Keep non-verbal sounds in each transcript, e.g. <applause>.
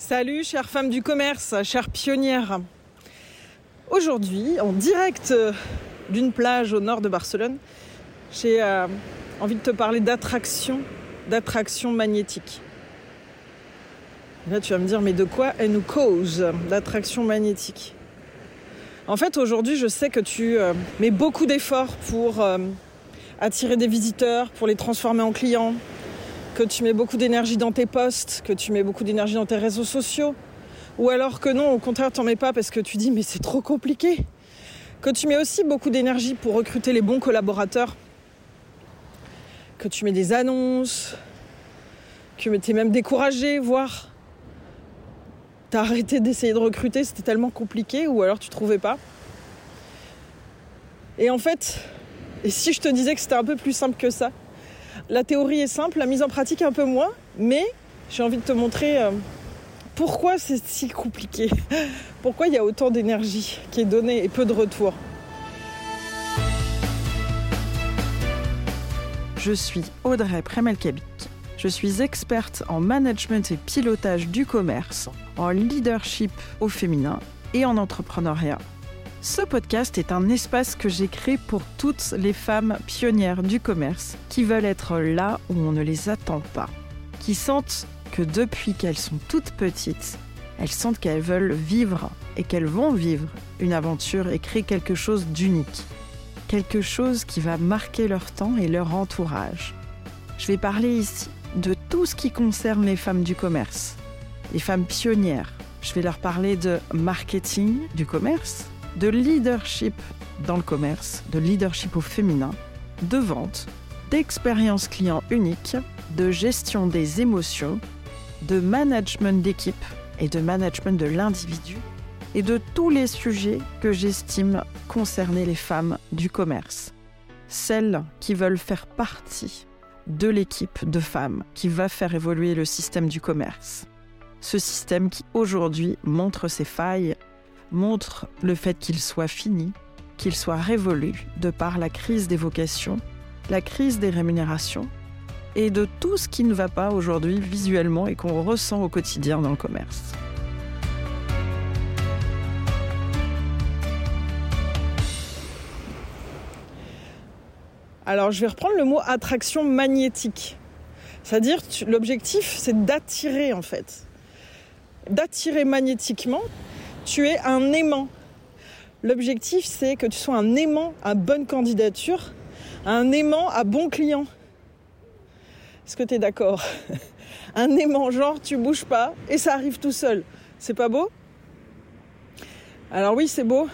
Salut chère femme du commerce, chère pionnière. Aujourd'hui, en direct d'une plage au nord de Barcelone, j'ai euh, envie de te parler d'attraction, d'attraction magnétique. là, tu vas me dire, mais de quoi elle nous cause d'attraction magnétique? En fait, aujourd'hui, je sais que tu euh, mets beaucoup d'efforts pour euh, attirer des visiteurs, pour les transformer en clients, que tu mets beaucoup d'énergie dans tes posts, que tu mets beaucoup d'énergie dans tes réseaux sociaux, ou alors que non, au contraire, t'en mets pas parce que tu dis mais c'est trop compliqué. Que tu mets aussi beaucoup d'énergie pour recruter les bons collaborateurs, que tu mets des annonces, que tu es même découragé, voire t'as arrêté d'essayer de recruter, c'était tellement compliqué, ou alors tu trouvais pas. Et en fait, et si je te disais que c'était un peu plus simple que ça la théorie est simple, la mise en pratique un peu moins, mais j'ai envie de te montrer euh, pourquoi c'est si compliqué, <laughs> pourquoi il y a autant d'énergie qui est donnée et peu de retour. Je suis Audrey Premelkabik. Je suis experte en management et pilotage du commerce, en leadership au féminin et en entrepreneuriat. Ce podcast est un espace que j'ai créé pour toutes les femmes pionnières du commerce qui veulent être là où on ne les attend pas, qui sentent que depuis qu'elles sont toutes petites, elles sentent qu'elles veulent vivre et qu'elles vont vivre une aventure et créer quelque chose d'unique, quelque chose qui va marquer leur temps et leur entourage. Je vais parler ici de tout ce qui concerne les femmes du commerce, les femmes pionnières. Je vais leur parler de marketing du commerce, de leadership dans le commerce, de leadership au féminin, de vente, d'expérience client unique, de gestion des émotions, de management d'équipe et de management de l'individu, et de tous les sujets que j'estime concerner les femmes du commerce. Celles qui veulent faire partie de l'équipe de femmes qui va faire évoluer le système du commerce. Ce système qui aujourd'hui montre ses failles montre le fait qu'il soit fini, qu'il soit révolu de par la crise des vocations, la crise des rémunérations et de tout ce qui ne va pas aujourd'hui visuellement et qu'on ressent au quotidien dans le commerce. Alors je vais reprendre le mot attraction magnétique. C'est-à-dire l'objectif c'est d'attirer en fait. D'attirer magnétiquement tu es un aimant. L'objectif, c'est que tu sois un aimant à bonne candidature, un aimant à bon client. Est-ce que tu es d'accord? <laughs> Un aimant, genre tu bouges pas et ça arrive tout seul. C'est pas beau? Alors oui, c'est beau.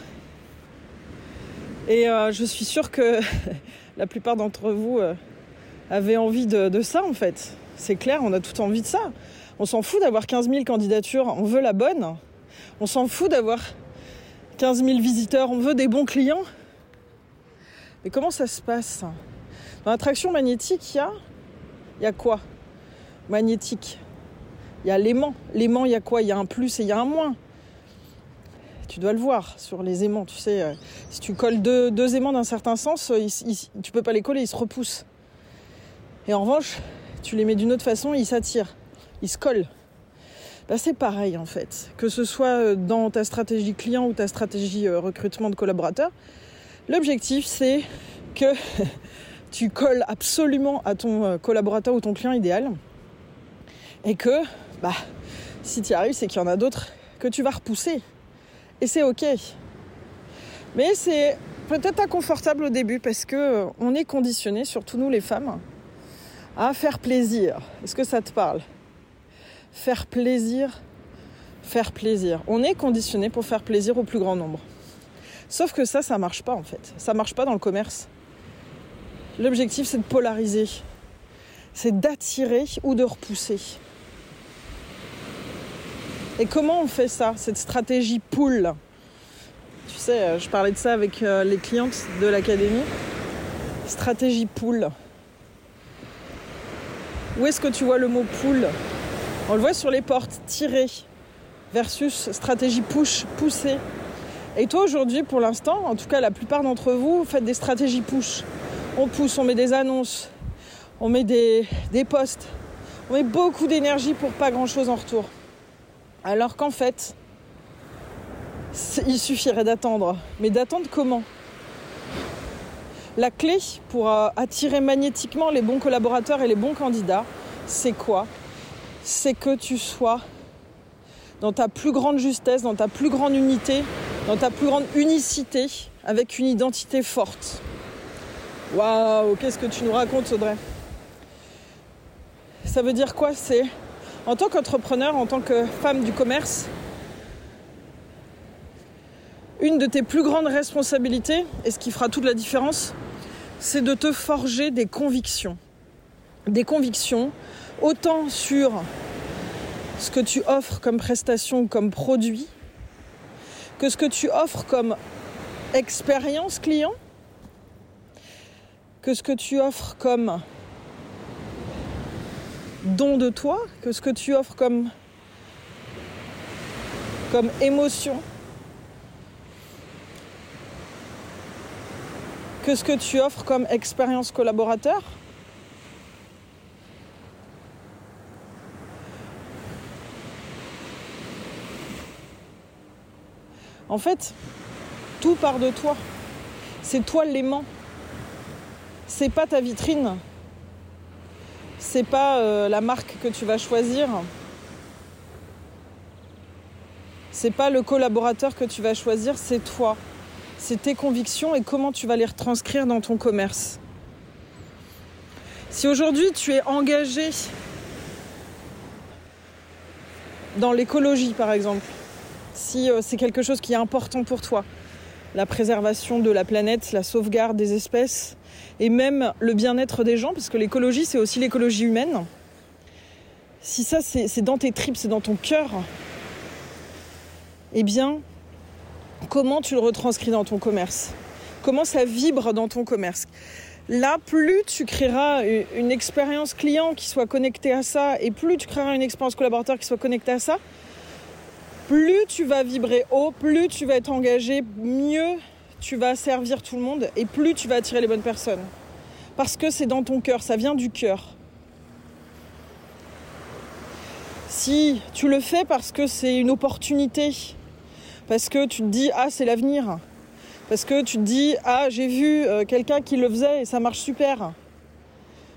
Et euh, je suis sûre que <laughs> la plupart d'entre vous euh, avaient envie de, de ça en fait. C'est clair, on a tout envie de ça. On s'en fout d'avoir 15 000 candidatures, on veut la bonne. On s'en fout d'avoir 15 000 visiteurs, on veut des bons clients. Mais comment ça se passe? Dans l'attraction magnétique, il y a, y a quoi? Magnétique. Il y a l'aimant. L'aimant, il y a quoi? Il y a un plus et il y a un moins. Tu dois le voir sur les aimants. Tu sais, euh, si tu colles deux, aimants d'un certain sens, euh, tu peux pas les coller, ils se repoussent. Et en revanche, tu les mets d'une autre façon, ils s'attirent. Ils se collent. Bah, c'est pareil en fait. Que ce soit euh, dans ta stratégie client ou ta stratégie euh, recrutement de collaborateurs, l'objectif c'est que <laughs> tu colles absolument à ton euh, collaborateur ou ton client idéal et que bah, si tu y arrives, c'est qu'il y en a d'autres que tu vas repousser. Et c'est ok. Mais c'est peut-être inconfortable au début parce que on est conditionné, surtout nous les femmes, à faire plaisir. Est-ce que ça te parle? Faire plaisir, faire plaisir. On est conditionné pour faire plaisir au plus grand nombre. Sauf que ça, ça marche pas en fait. Ça marche pas dans le commerce. L'objectif, c'est de polariser. C'est d'attirer ou de repousser. Et comment on fait ça, cette stratégie pool Tu sais, euh, je parlais de ça avec euh, les clientes de l'académie. Stratégie pool. Où est-ce que tu vois le mot pool? On le voit sur les portes, tirer versus stratégie push, pousser. Et toi aujourd'hui, pour l'instant, en tout cas la plupart d'entre vous, faites des stratégies push. On pousse, on met des annonces, on met des, des posts, on met beaucoup d'énergie pour pas grand chose en retour. Alors qu'en fait, il suffirait d'attendre. Mais d'attendre comment? La clé pour euh, attirer magnétiquement les bons collaborateurs et les bons candidats, c'est quoi? C'est que tu sois dans ta plus grande justesse, dans ta plus grande unité, dans ta plus grande unicité, avec une identité forte. Waouh, qu'est-ce que tu nous racontes, Audrey? Ça veut dire quoi C'est en tant qu'entrepreneur, en tant que femme du commerce, une de tes plus grandes responsabilités, et ce qui fera toute la différence, c'est de te forger des convictions. Des convictions autant sur ce que tu offres comme prestation comme produit, que ce que tu offres comme expérience client, que ce que tu offres comme don de toi, que ce que tu offres comme, comme émotion, que ce que tu offres comme expérience collaborateur. En fait, tout part de toi. C'est toi l'aimant. C'est pas ta vitrine. C'est pas euh, la marque que tu vas choisir. C'est pas le collaborateur que tu vas choisir, c'est toi c'est tes convictions et comment tu vas les retranscrire dans ton commerce. Si aujourd'hui tu es engagé dans l'écologie par exemple, si euh, c'est quelque chose qui est important pour toi, la préservation de la planète, la sauvegarde des espèces et même le bien-être des gens, parce que l'écologie c'est aussi l'écologie humaine, si ça c'est dans tes tripes, c'est dans ton cœur, eh bien comment tu le retranscris dans ton commerce? Comment ça vibre dans ton commerce? Là, plus tu créeras une expérience client qui soit connectée à ça et plus tu créeras une expérience collaborateur qui soit connectée à ça, plus tu vas vibrer haut, plus tu vas être engagé, mieux tu vas servir tout le monde et plus tu vas attirer les bonnes personnes. Parce que c'est dans ton cœur, ça vient du cœur. Si tu le fais parce que c'est une opportunité, parce que tu te dis ah c'est l'avenir, parce que tu te dis ah j'ai vu euh, quelqu'un qui le faisait et ça marche super.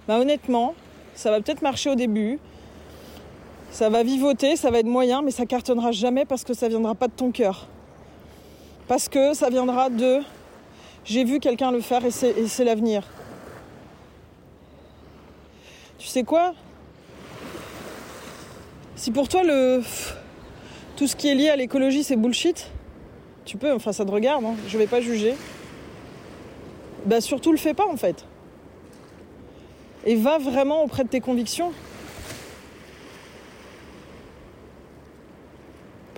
Bah honnêtement, ça va peut-être marcher au début, ça va vivoter, ça va être moyen, mais ça cartonnera jamais parce que ça viendra pas de ton cœur. Parce que ça viendra de j'ai vu quelqu'un le faire et c'est l'avenir. Tu sais quoi? Si pour toi le tout ce qui est lié à l'écologie, c'est bullshit. Tu peux, enfin ça te regarde, hein. je vais pas juger. Bah surtout le fais pas en fait. Et va vraiment auprès de tes convictions.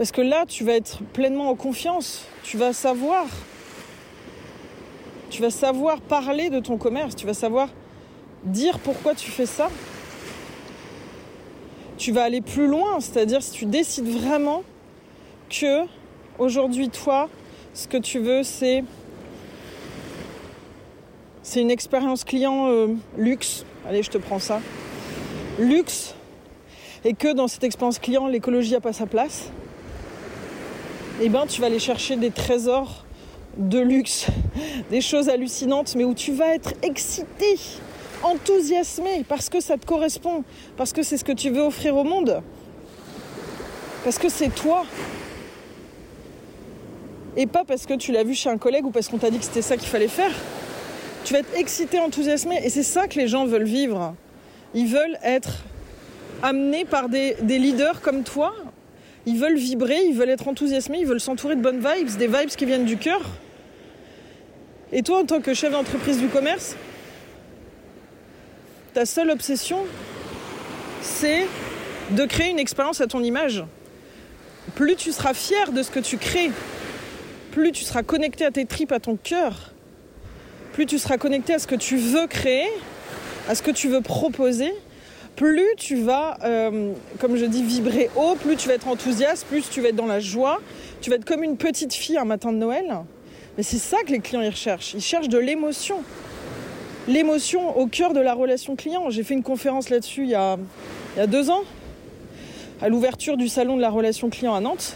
Parce que là, tu vas être pleinement en confiance. Tu vas savoir. Tu vas savoir parler de ton commerce. Tu vas savoir dire pourquoi tu fais ça. Tu vas aller plus loin. C'est-à-dire si tu décides vraiment que aujourd'hui, toi, ce que tu veux, c'est une expérience client euh, luxe. Allez, je te prends ça. Luxe. Et que dans cette expérience client, l'écologie n'a pas sa place. Eh ben, tu vas aller chercher des trésors de luxe, des choses hallucinantes, mais où tu vas être excité, enthousiasmé, parce que ça te correspond, parce que c'est ce que tu veux offrir au monde, parce que c'est toi, et pas parce que tu l'as vu chez un collègue ou parce qu'on t'a dit que c'était ça qu'il fallait faire. Tu vas être excité, enthousiasmé et c'est ça que les gens veulent vivre. Ils veulent être amenés par des, leaders comme toi. Ils veulent vibrer, ils veulent être enthousiasmés, ils veulent s'entourer de bonnes vibes, des vibes qui viennent du cœur. Et toi, en tant que chef d'entreprise du commerce, ta seule obsession, c'est de créer une expérience à ton image. Plus tu seras fier de ce que tu crées, plus tu seras connecté à tes tripes, à ton cœur, plus tu seras connecté à ce que tu veux créer, à ce que tu veux proposer, plus tu vas, euh, comme je dis, vibrer haut, plus tu vas être enthousiaste, plus tu vas être dans la joie, tu vas être comme une petite fille un matin de Noël. Mais c'est ça que les clients recherchent. Ils cherchent de l'émotion. L'émotion au cœur de la relation client. J'ai fait une conférence là-dessus il, y a deux ans. à l'ouverture du salon de la relation client à Nantes.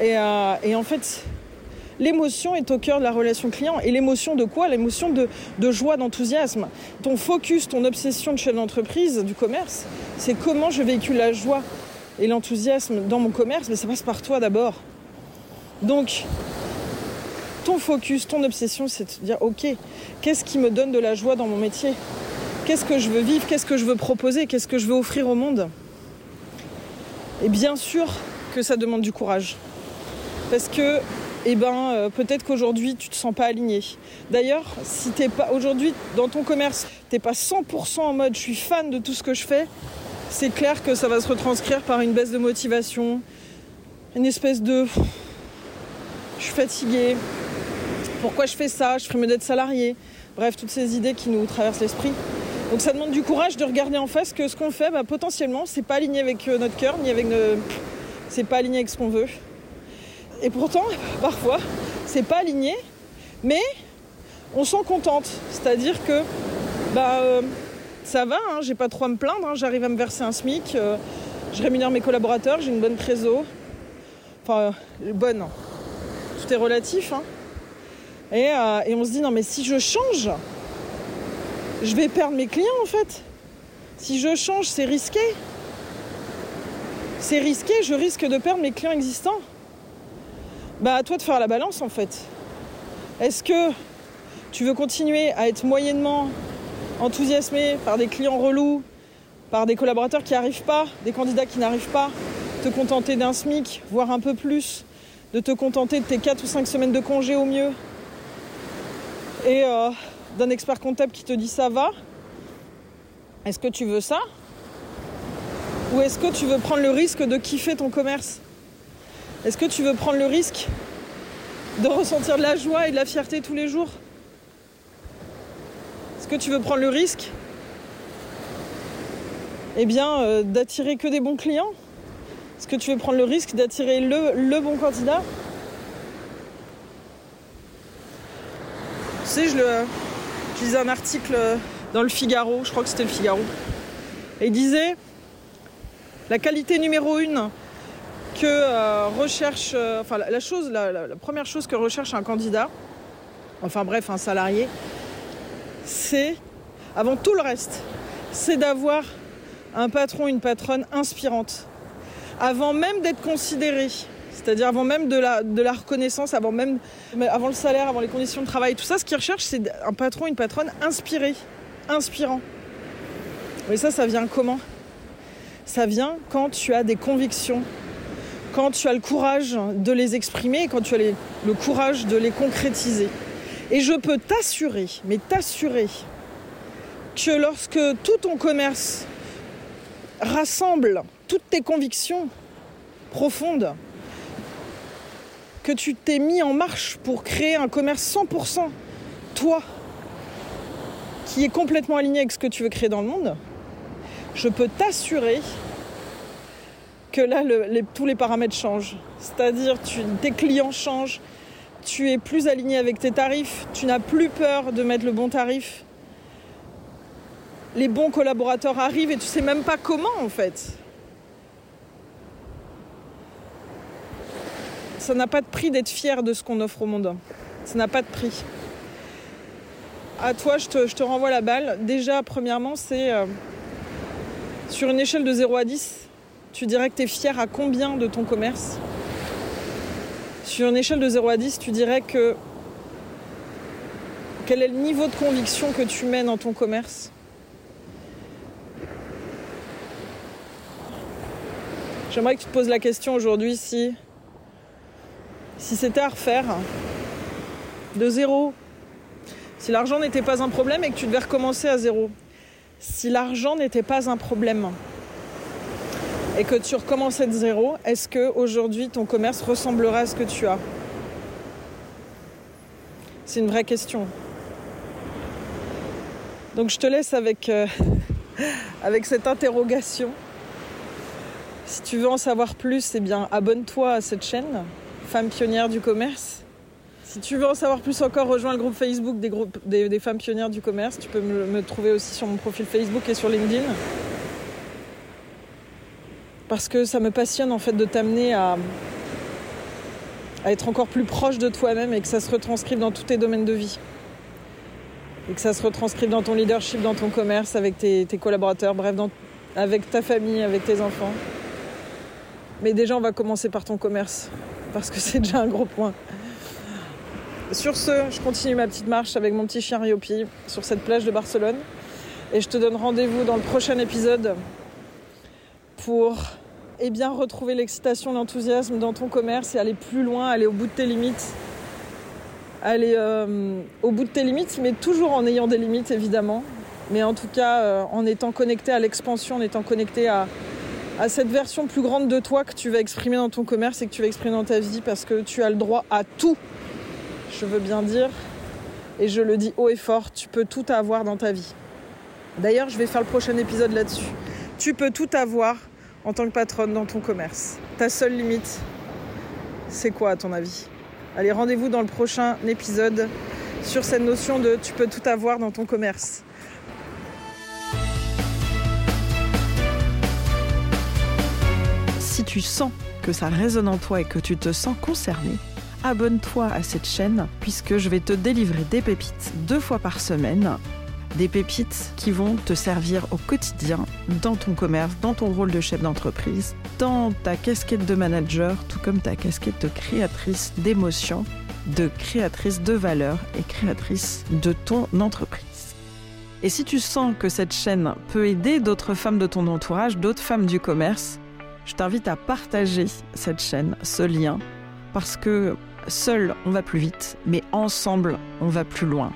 Et, euh, et en fait, l'émotion est au cœur de la relation client. Et l'émotion de quoi? L'émotion de, joie, d'enthousiasme. Ton focus, ton obsession de chef d'entreprise, du commerce, c'est comment je véhicule la joie et l'enthousiasme dans mon commerce, mais ça passe par toi d'abord. Donc, ton focus, ton obsession, c'est de dire, ok, qu'est-ce qui me donne de la joie dans mon métier? Qu'est-ce que je veux vivre? Qu'est-ce que je veux proposer? Qu'est-ce que je veux offrir au monde? Et bien sûr que ça demande du courage. Parce que, eh ben, euh, peut-être qu'aujourd'hui, tu te sens pas aligné. D'ailleurs, si t'es pas aujourd'hui dans ton commerce, t'es pas 100% en mode je suis fan de tout ce que je fais, c'est clair que ça va se retranscrire par une baisse de motivation, une espèce de je suis fatiguée, pourquoi je fais ça, je ferais mieux d'être salarié. Bref, toutes ces idées qui nous traversent l'esprit. Donc ça demande du courage de regarder en face que ce qu'on fait, bah, potentiellement, c'est pas aligné avec euh, notre cœur, ni avec nos... c'est pas aligné avec ce qu'on veut. Et pourtant, parfois, c'est pas aligné, mais on s'en contente. C'est-à-dire que bah, euh, ça va, hein, j'ai pas trop à me plaindre, hein, j'arrive à me verser un SMIC, euh, je rémunère mes collaborateurs, j'ai une bonne trésor. Enfin, euh, bonne, tout est relatif. Hein. Et on se dit, non mais si je change, je vais perdre mes clients en fait. Si je change, c'est risqué. C'est risqué, je risque de perdre mes clients existants. Bah à toi de faire la balance en fait. Est-ce que tu veux continuer à être moyennement enthousiasmé par des clients relous, par des collaborateurs qui n'arrivent pas, des candidats qui n'arrivent pas, te contenter d'un SMIC, voire un peu plus, de te contenter de tes 4 ou 5 semaines de congé au mieux, et euh, d'un expert comptable qui te dit ça va, est-ce que tu veux ça? Ou est-ce que tu veux prendre le risque de kiffer ton commerce? Est-ce que tu veux prendre le risque de ressentir de la joie et de la fierté tous les jours? Est-ce que tu veux prendre le risque eh bien, euh, d'attirer que des bons clients? Est-ce que tu veux prendre le risque d'attirer le, bon candidat? Tu sais, je, le, je lisais un article dans le Figaro, je crois que c'était le Figaro, et il disait la qualité numéro une que euh, recherche, euh, enfin la, chose, la, première chose que recherche un candidat, enfin bref, un salarié, c'est, avant tout le reste, c'est d'avoir un patron, une patronne inspirante. Avant même d'être considéré, c'est-à-dire avant même de la, de la reconnaissance, avant même avant le salaire, avant les conditions de travail, tout ça, ce qu'ils recherchent, c'est un patron, une patronne inspiré, inspirant. Mais ça, ça vient comment? Ça vient quand tu as des convictions, quand tu as le courage de les exprimer quand tu as le courage de les concrétiser. Et je peux t'assurer, mais t'assurer, que lorsque tout ton commerce rassemble toutes tes convictions profondes, que tu t'es mis en marche pour créer un commerce 100% toi, qui est complètement aligné avec ce que tu veux créer dans le monde, je peux t'assurer là, tous les paramètres changent. C'est-à-dire, tes clients changent, tu es plus aligné avec tes tarifs, tu n'as plus peur de mettre le bon tarif. Les bons collaborateurs arrivent et tu sais même pas comment en fait. Ça n'a pas de prix d'être fier de ce qu'on offre au monde. Ça n'a pas de prix. À toi, je te, je te renvoie la balle. Déjà, premièrement, c'est euh, sur une échelle de 0 à 10, tu dirais que tu es fier à combien de ton commerce? Sur une échelle de 0 à 10, tu dirais que quel est le niveau de conviction que tu mets dans ton commerce? J'aimerais que tu te poses la question aujourd'hui si, si c'était à refaire de zéro, si l'argent n'était pas un problème et que tu devais recommencer à zéro, si l'argent n'était pas un problème et que tu recommençais de zéro, est-ce que aujourd'hui ton commerce ressemblerait à ce que tu as? C'est une vraie question. Donc je te laisse avec, euh, <laughs> avec cette interrogation. Si tu veux en savoir plus, eh bien abonne-toi à cette chaîne, Femmes pionnières du commerce. Si tu veux en savoir plus encore, rejoins le groupe Facebook des, groupes, des, femmes pionnières du commerce. Tu peux me trouver aussi sur mon profil Facebook et sur LinkedIn. Parce que ça me passionne en fait de t'amener à, être encore plus proche de toi-même et que ça se retranscrive dans tous tes domaines de vie. Et que ça se retranscrive dans ton leadership, dans ton commerce, avec tes, collaborateurs, bref, avec ta famille, avec tes enfants. Mais déjà, on va commencer par ton commerce, parce que c'est déjà un gros point. Sur ce, je continue ma petite marche avec mon petit chien Riopi sur cette plage de Barcelone. Et je te donne rendez-vous dans le prochain épisode pour eh bien, retrouver l'excitation, l'enthousiasme dans ton commerce et aller plus loin, aller au bout de tes limites. Aller euh, au bout de tes limites, mais toujours en ayant des limites évidemment. Mais en tout cas, euh, en étant connecté à l'expansion, en étant connecté à, à cette version plus grande de toi que tu vas exprimer dans ton commerce et que tu vas exprimer dans ta vie parce que tu as le droit à tout. Je veux bien dire, et je le dis haut et fort, tu peux tout avoir dans ta vie. D'ailleurs, je vais faire le prochain épisode là-dessus. Tu peux tout avoir en tant que patronne dans ton commerce. Ta seule limite, c'est quoi à ton avis? Allez, rendez-vous dans le prochain épisode sur cette notion de tu peux tout avoir dans ton commerce. Si tu sens que ça résonne en toi et que tu te sens concerné, abonne-toi à cette chaîne puisque je vais te délivrer des pépites deux fois par semaine des pépites qui vont te servir au quotidien dans ton commerce, dans ton rôle de chef d'entreprise, dans ta casquette de manager, tout comme ta casquette de créatrice d'émotions, de créatrice de valeur et créatrice de ton entreprise. Et si tu sens que cette chaîne peut aider d'autres femmes de ton entourage, d'autres femmes du commerce, je t'invite à partager cette chaîne, ce lien, parce que seul on va plus vite, mais ensemble on va plus loin.